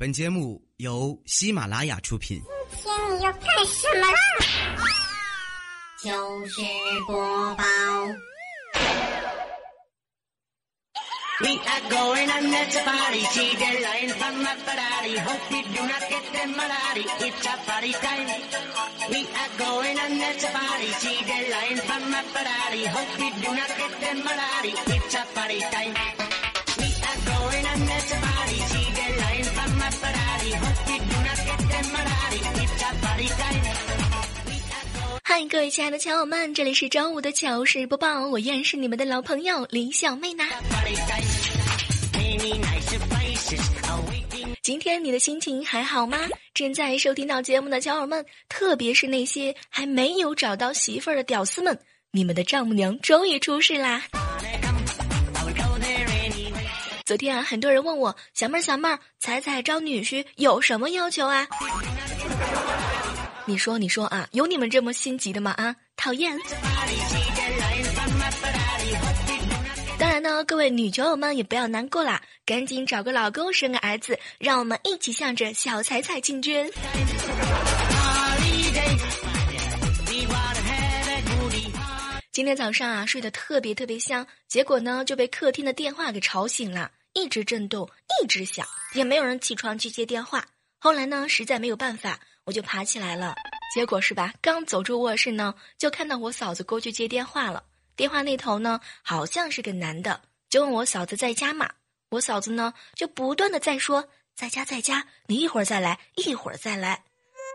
本节目由喜马拉雅出品。今天你要干什么了？就是播报。嗨，各位亲爱的小伙伴，这里是周五的糗事播报，我依然是你们的老朋友李小妹呢。今天你的心情还好吗？正在收听到节目的小伙伴，特别是那些还没有找到媳妇儿的屌丝们，你们的丈母娘终于出世啦！昨天啊，很多人问我小妹儿小妹儿，彩彩招女婿有什么要求啊？你说你说啊，有你们这么心急的吗？啊，讨厌！当然呢，各位女酒友们也不要难过啦，赶紧找个老公生个儿子，让我们一起向着小彩彩进军。今天早上啊，睡得特别特别香，结果呢就被客厅的电话给吵醒了，一直震动，一直响，也没有人起床去接电话。后来呢，实在没有办法，我就爬起来了。结果是吧，刚走出卧室呢，就看到我嫂子过去接电话了。电话那头呢，好像是个男的，就问我嫂子在家吗？我嫂子呢，就不断的在说在家在家，你一会儿再来，一会儿再来。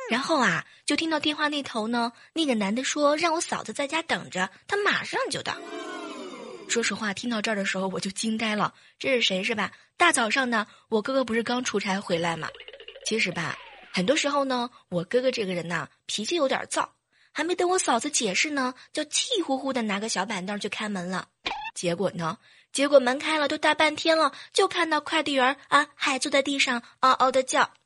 然后啊，就听到电话那头呢，那个男的说让我嫂子在家等着，他马上就到。说实话，听到这儿的时候我就惊呆了，这是谁是吧？大早上呢，我哥哥不是刚出差回来吗？其实吧，很多时候呢，我哥哥这个人呐，脾气有点躁，还没等我嫂子解释呢，就气呼呼的拿个小板凳就开门了。结果呢，结果门开了都大半天了，就看到快递员啊还坐在地上嗷嗷的叫。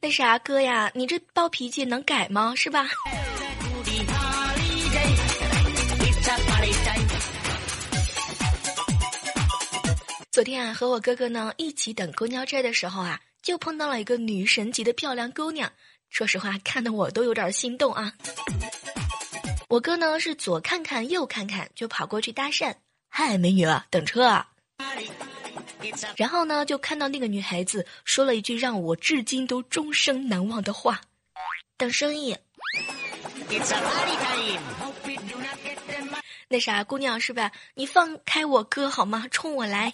那啥，哥呀，你这暴脾气能改吗？是吧？昨天啊，和我哥哥呢一起等公交车的时候啊，就碰到了一个女神级的漂亮姑娘。说实话，看得我都有点心动啊。我哥呢是左看看右看看，就跑过去搭讪：“嗨，美女，等车啊！”然后呢，就看到那个女孩子说了一句让我至今都终生难忘的话：“等生意。”那啥，姑娘是吧？你放开我哥好吗？冲我来！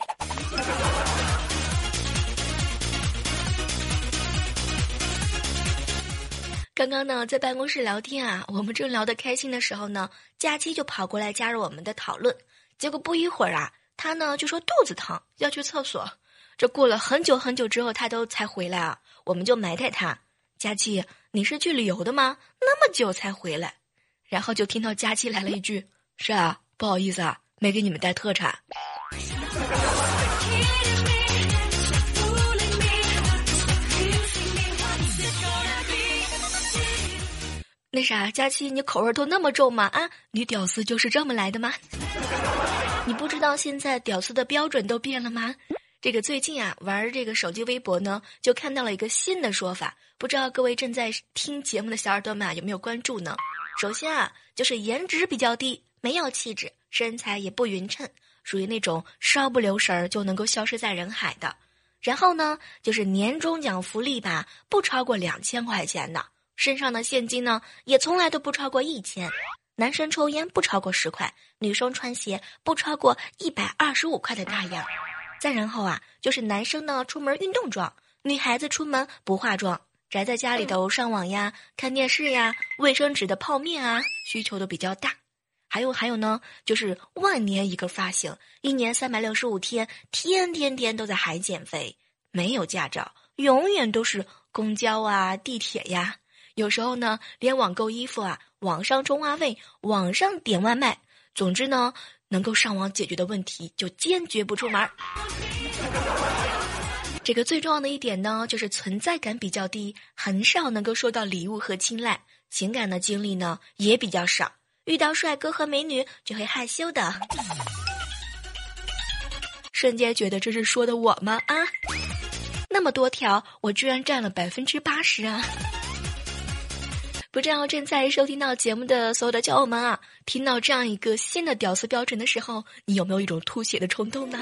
刚刚呢，在办公室聊天啊，我们正聊得开心的时候呢，佳期就跑过来加入我们的讨论。结果不一会儿啊，他呢就说肚子疼，要去厕所。这过了很久很久之后，他都才回来啊，我们就埋汰他：“佳期，你是去旅游的吗？那么久才回来？”然后就听到佳期来了一句。是啊，不好意思啊，没给你们带特产。那啥，佳期，你口味都那么重吗？啊，女屌丝就是这么来的吗？你不知道现在屌丝的标准都变了吗？这个最近啊，玩这个手机微博呢，就看到了一个新的说法，不知道各位正在听节目的小耳朵们啊，有没有关注呢？首先啊，就是颜值比较低。没有气质，身材也不匀称，属于那种稍不留神儿就能够消失在人海的。然后呢，就是年终奖福利吧，不超过两千块钱的，身上的现金呢也从来都不超过一千。男生抽烟不超过十块，女生穿鞋不超过一百二十五块的大样。再然后啊，就是男生呢出门运动装，女孩子出门不化妆，宅在家里头上网呀、看电视呀、卫生纸的泡面啊，需求都比较大。还有还有呢，就是万年一个发型，一年三百六十五天，天天天都在海减肥，没有驾照，永远都是公交啊、地铁呀，有时候呢，连网购衣服啊，网上充话费，网上点外卖，总之呢，能够上网解决的问题，就坚决不出门。这个最重要的一点呢，就是存在感比较低，很少能够收到礼物和青睐，情感的经历呢也比较少。遇到帅哥和美女就会害羞的。瞬间觉得这是说的我吗？啊，那么多条，我居然占了百分之八十啊！不知道正在收听到节目的所有的小友们啊，听到这样一个新的屌丝标准的时候，你有没有一种吐血的冲动呢？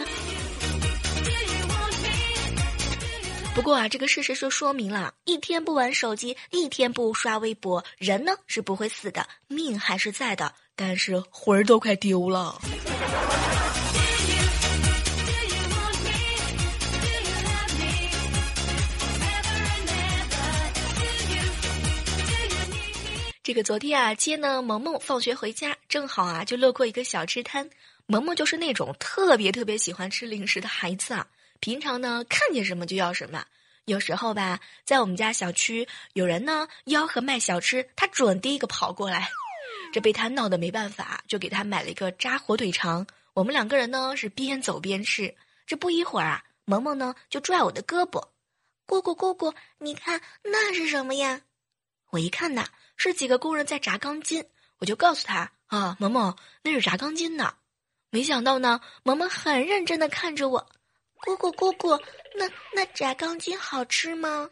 不过啊，这个事实是说明了，一天不玩手机，一天不刷微博，人呢是不会死的，命还是在的，但是魂儿都快丢了。这个昨天啊，接呢萌萌放学回家，正好啊就路过一个小吃摊。萌萌就是那种特别特别喜欢吃零食的孩子啊，平常呢看见什么就要什么。有时候吧，在我们家小区有人呢吆喝卖小吃，他准第一个跑过来。这被他闹得没办法，就给他买了一个炸火腿肠。我们两个人呢是边走边吃。这不一会儿啊，萌萌呢就拽我的胳膊：“姑姑姑姑，你看那是什么呀？”我一看呐。是几个工人在炸钢筋，我就告诉他啊，萌萌，那是炸钢筋呢。没想到呢，萌萌很认真的看着我，姑姑姑姑，那那炸钢筋好吃吗？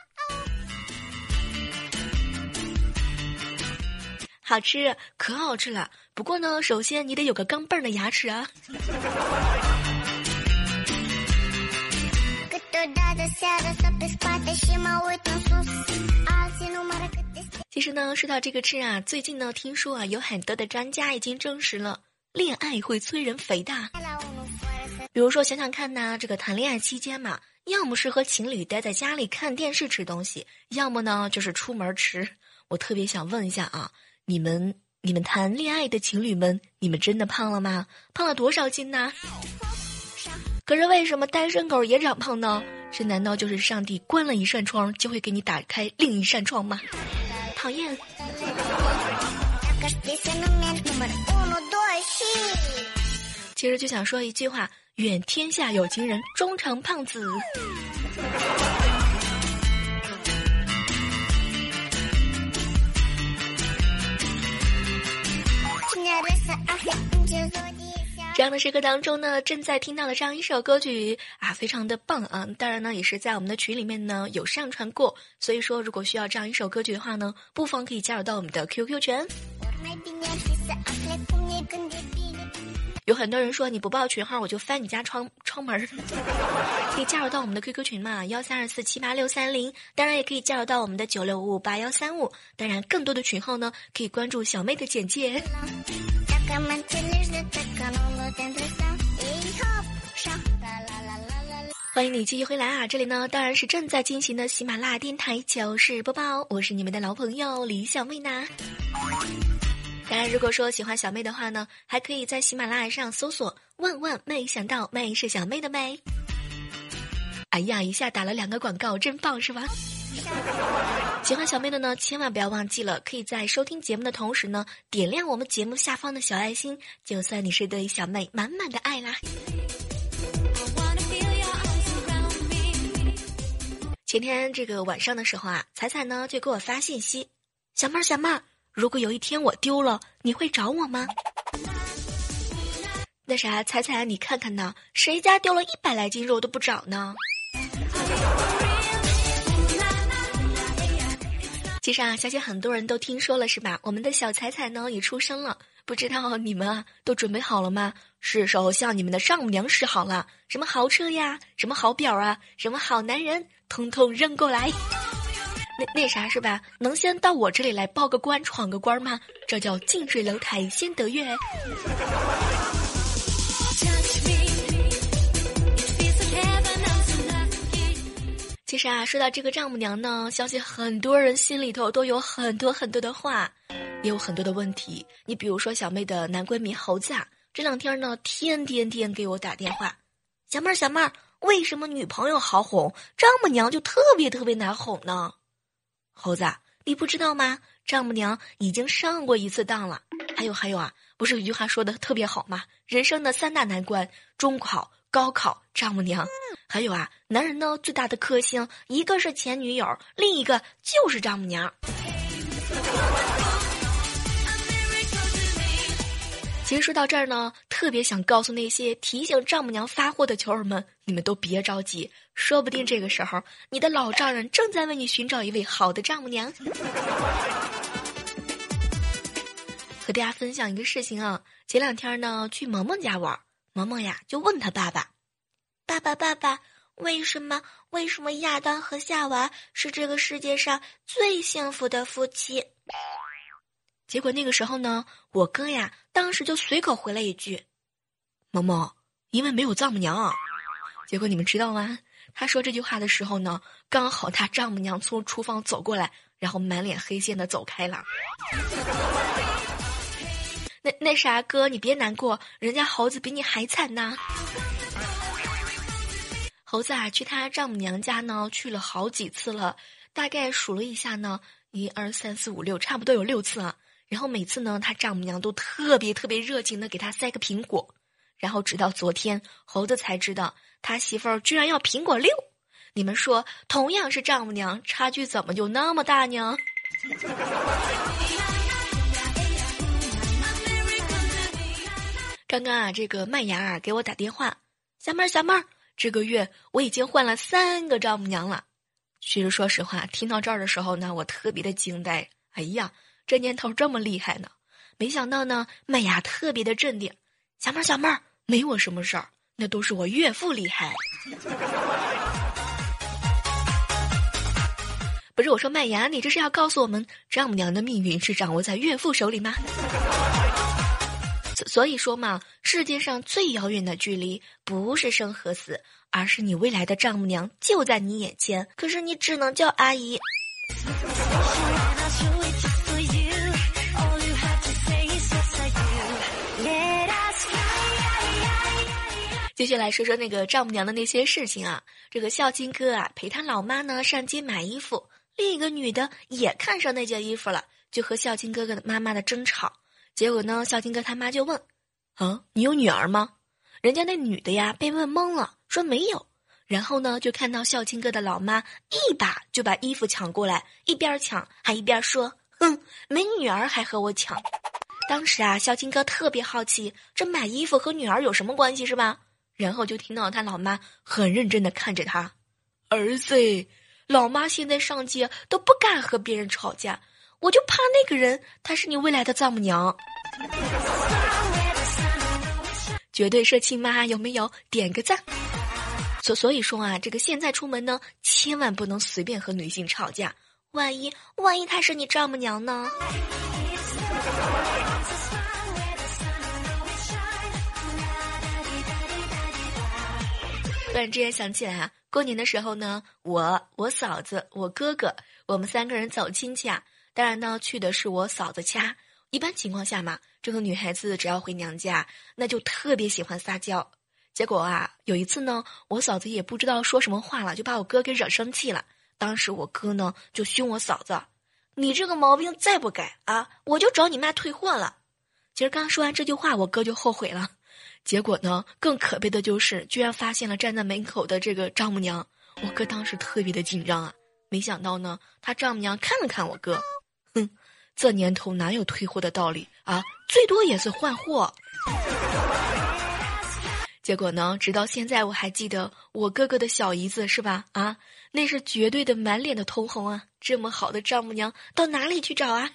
好吃，可好吃了。不过呢，首先你得有个钢镚儿的牙齿啊。其实呢，说到这个吃啊，最近呢，听说啊，有很多的专家已经证实了，恋爱会催人肥的。比如说，想想看呢，这个谈恋爱期间嘛，要么是和情侣待在家里看电视吃东西，要么呢就是出门吃。我特别想问一下啊，你们你们谈恋爱的情侣们，你们真的胖了吗？胖了多少斤呢？可是为什么单身狗也长胖呢？这难道就是上帝关了一扇窗，就会给你打开另一扇窗吗？讨厌。其实就想说一句话：愿天下有情人终成胖子。这样的时刻当中呢，正在听到的这样一首歌曲啊，非常的棒啊！当然呢，也是在我们的群里面呢有上传过，所以说如果需要这样一首歌曲的话呢，不妨可以加入到我们的 QQ 群。有很多人说你不报群号，我就翻你家窗窗门儿 可以加入到我们的 QQ 群嘛，幺三二四七八六三零。当然也可以加入到我们的九六五五八幺三五。当然，更多的群号呢，可以关注小妹的简介。欢迎你继续回来啊！这里呢当然是正在进行的喜马拉雅电台糗事播报，我是你们的老朋友李小妹呐。当然，如果说喜欢小妹的话呢，还可以在喜马拉雅上搜索“万万没想到”，妹是小妹的妹。哎呀，一下打了两个广告，真棒是吧？喜欢小妹的呢，千万不要忘记了，可以在收听节目的同时呢，点亮我们节目下方的小爱心，就算你是对小妹满满的爱啦。前天这个晚上的时候啊，彩彩呢就给我发信息：“小妹儿，小妹儿，如果有一天我丢了，你会找我吗？”那啥，彩彩，你看看呢，谁家丢了一百来斤肉都不找呢？其实啊，相信很多人都听说了，是吧？我们的小彩彩呢也出生了，不知道你们啊都准备好了吗？是时候向你们的丈母娘示好了，什么豪车呀，什么好表啊，什么好男人，通通扔过来。那那啥是吧？能先到我这里来报个官，闯个官吗？这叫近水楼台先得月。其实啊，说到这个丈母娘呢，相信很多人心里头都有很多很多的话，也有很多的问题。你比如说小妹的男闺蜜猴子啊，这两天呢，天天天给我打电话，小妹儿小妹儿，为什么女朋友好哄，丈母娘就特别特别难哄呢？猴子，你不知道吗？丈母娘已经上过一次当了。还有还有啊，不是有句话说的特别好吗？人生的三大难关：中考。高考丈母娘，还有啊，男人呢最大的克星，一个是前女友，另一个就是丈母娘。其实说到这儿呢，特别想告诉那些提醒丈母娘发货的球儿们，你们都别着急，说不定这个时候你的老丈人正在为你寻找一位好的丈母娘。和大家分享一个事情啊，前两天呢去萌萌家玩，萌萌呀就问他爸爸：“爸爸，爸爸，为什么为什么亚当和夏娃是这个世界上最幸福的夫妻？”结果那个时候呢，我哥呀，当时就随口回了一句：“萌萌，因为没有丈母娘。”结果你们知道吗？他说这句话的时候呢，刚好他丈母娘从厨房走过来，然后满脸黑线的走开了。那那啥，哥你别难过，人家猴子比你还惨呢。猴子啊，去他丈母娘家呢，去了好几次了，大概数了一下呢，一二三四五六，差不多有六次啊。然后每次呢，他丈母娘都特别特别热情的给他塞个苹果，然后直到昨天，猴子才知道他媳妇儿居然要苹果六。你们说，同样是丈母娘，差距怎么就那么大呢？刚刚啊，这个麦芽啊给我打电话，小妹儿小妹儿，这个月我已经换了三个丈母娘了。其实说实话，听到这儿的时候呢，我特别的惊呆。哎呀！这年头这么厉害呢，没想到呢。麦芽特别的镇定，小妹儿小妹儿，没我什么事儿，那都是我岳父厉害。不是我说麦芽，你这是要告诉我们丈母娘的命运是掌握在岳父手里吗？所以说嘛，世界上最遥远的距离不是生和死，而是你未来的丈母娘就在你眼前，可是你只能叫阿姨。继续来说说那个丈母娘的那些事情啊。这个孝亲哥啊，陪他老妈呢上街买衣服，另一个女的也看上那件衣服了，就和孝亲哥哥的妈妈的争吵。结果呢，孝亲哥他妈就问：“啊，你有女儿吗？”人家那女的呀被问懵了，说没有。然后呢，就看到孝亲哥的老妈一把就把衣服抢过来，一边抢还一边说：“哼，没女儿还和我抢。”当时啊，孝亲哥特别好奇，这买衣服和女儿有什么关系是吧？然后就听到他老妈很认真的看着他，儿子，老妈现在上街都不敢和别人吵架，我就怕那个人她是你未来的丈母娘，绝对是亲妈，有没有？点个赞。所所以说啊，这个现在出门呢，千万不能随便和女性吵架，万一万一她是你丈母娘呢？突然之间想起来啊，过年的时候呢，我、我嫂子、我哥哥，我们三个人走亲戚啊。当然呢，去的是我嫂子家。一般情况下嘛，这个女孩子只要回娘家，那就特别喜欢撒娇。结果啊，有一次呢，我嫂子也不知道说什么话了，就把我哥给惹生气了。当时我哥呢就凶我嫂子：“你这个毛病再不改啊，我就找你妈退货了。”其实刚说完这句话，我哥就后悔了。结果呢？更可悲的就是，居然发现了站在门口的这个丈母娘。我哥当时特别的紧张啊！没想到呢，他丈母娘看了看我哥，哼，这年头哪有退货的道理啊？最多也是换货。结果呢，直到现在我还记得我哥哥的小姨子是吧？啊，那是绝对的满脸的通红啊！这么好的丈母娘到哪里去找啊？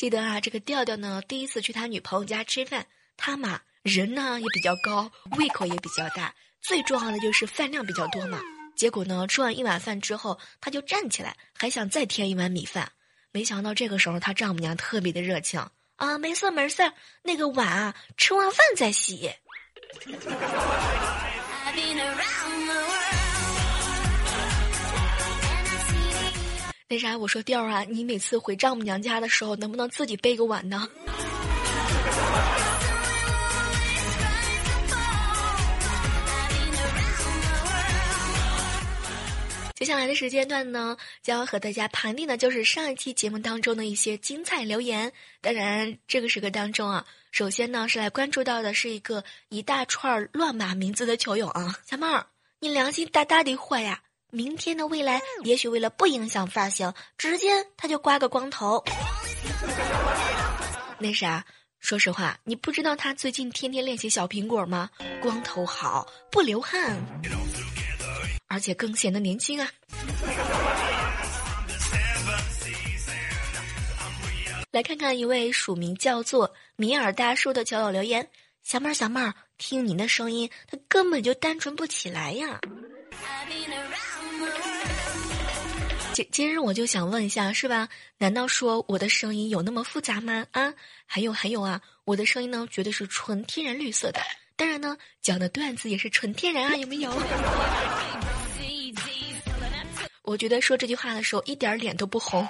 记得啊，这个调调呢，第一次去他女朋友家吃饭，他嘛人呢也比较高，胃口也比较大，最重要的就是饭量比较多嘛。结果呢，吃完一碗饭之后，他就站起来，还想再添一碗米饭。没想到这个时候，他丈母娘特别的热情啊，没事没事，那个碗啊，吃完饭再洗。那啥，我说调儿啊，你每次回丈母娘家的时候，能不能自己背个碗呢？接下来的时间段呢，将要和大家盘点的就是上一期节目当中的一些精彩留言。当然，这个时刻当中啊，首先呢是来关注到的是一个一大串乱码名字的球友啊，小妹儿，你良心大大的坏呀！明天的未来，也许为了不影响发型，直接他就刮个光头。那啥，说实话，你不知道他最近天天练习小苹果吗？光头好，不流汗，而且更显得年轻啊。来看看一位署名叫做米尔大叔的球友留言：小妹儿，小妹儿，听你的声音，他根本就单纯不起来呀。今日我就想问一下，是吧？难道说我的声音有那么复杂吗？啊，还有还有啊，我的声音呢，绝对是纯天然绿色的。当然呢，讲的段子也是纯天然啊，有没有？我觉得说这句话的时候，一点脸都不红。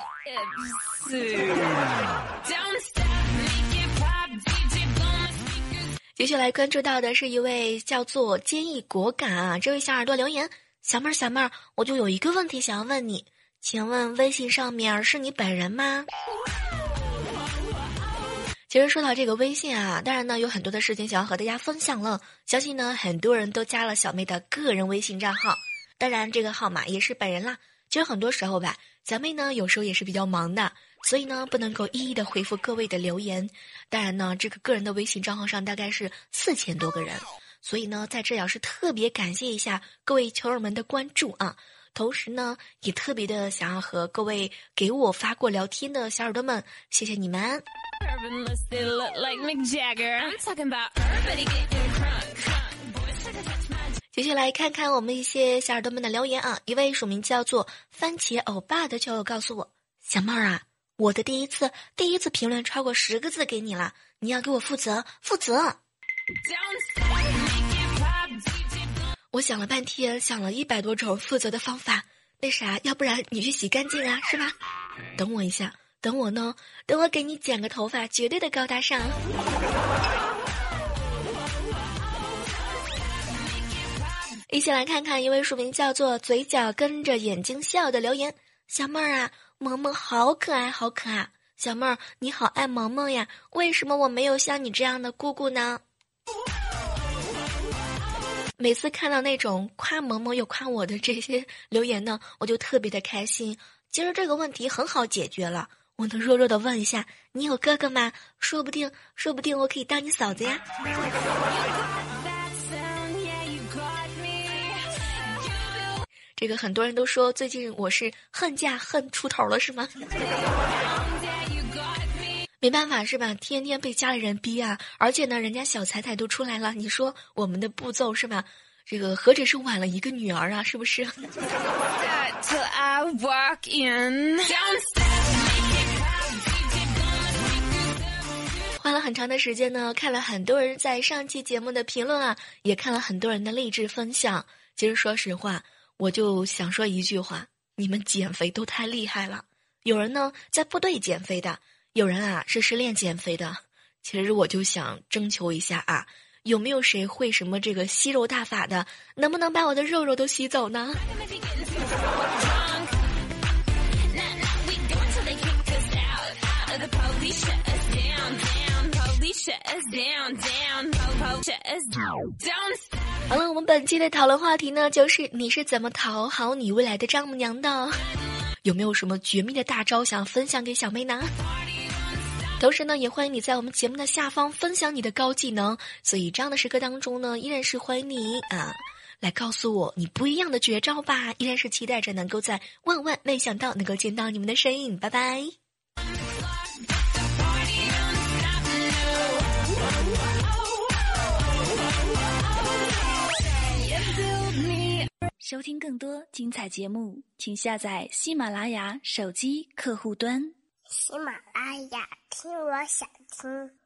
接下来关注到的是一位叫做坚毅果敢啊，这位小耳朵留言：小妹儿，小妹儿，我就有一个问题想要问你，请问微信上面是你本人吗？其实说到这个微信啊，当然呢有很多的事情想要和大家分享了，相信呢很多人都加了小妹的个人微信账号，当然这个号码也是本人啦。其实很多时候吧，小妹呢有时候也是比较忙的。所以呢，不能够一一的回复各位的留言。当然呢，这个个人的微信账号上大概是四千多个人，所以呢，在这要是特别感谢一下各位球友们的关注啊。同时呢，也特别的想要和各位给我发过聊天的小耳朵们，谢谢你们。接下来看看我们一些小耳朵们的留言啊。一位署名叫做番茄欧巴的球友告诉我：“小妹儿啊。”我的第一次，第一次评论超过十个字给你了，你要给我负责，负责。我想了半天，想了一百多种负责的方法，那啥，要不然你去洗干净啊，是吧？等我一下，等我呢，等我给你剪个头发，绝对的高大上。一起来看看一位署名叫做“嘴角跟着眼睛笑”的留言，小妹儿啊。萌萌好可爱，好可爱，小妹儿你好爱萌萌呀？为什么我没有像你这样的姑姑呢？每次看到那种夸萌萌又夸我的这些留言呢，我就特别的开心。其实这个问题很好解决了，我能弱弱的问一下，你有哥哥吗？说不定，说不定我可以当你嫂子呀。这个很多人都说最近我是恨嫁恨出头了，是吗？没办法是吧？天天被家里人逼啊，而且呢，人家小彩彩都出来了，你说我们的步骤是吧？这个何止是晚了一个女儿啊，是不是？花了很长的时间呢，看了很多人在上期节目的评论啊，也看了很多人的励志分享。其实说实话。我就想说一句话：你们减肥都太厉害了。有人呢在部队减肥的，有人啊是失恋减肥的。其实我就想征求一下啊，有没有谁会什么这个吸肉大法的？能不能把我的肉肉都吸走呢？好了，我们本期的讨论话题呢，就是你是怎么讨好你未来的丈母娘的？有没有什么绝密的大招想分享给小妹呢？同时呢，也欢迎你在我们节目的下方分享你的高技能。所以这样的时刻当中呢，依然是欢迎你啊，来告诉我你不一样的绝招吧！依然是期待着能够在万万没想到能够见到你们的身影。拜拜。收听更多精彩节目，请下载喜马拉雅手机客户端。喜马拉雅，听我想听。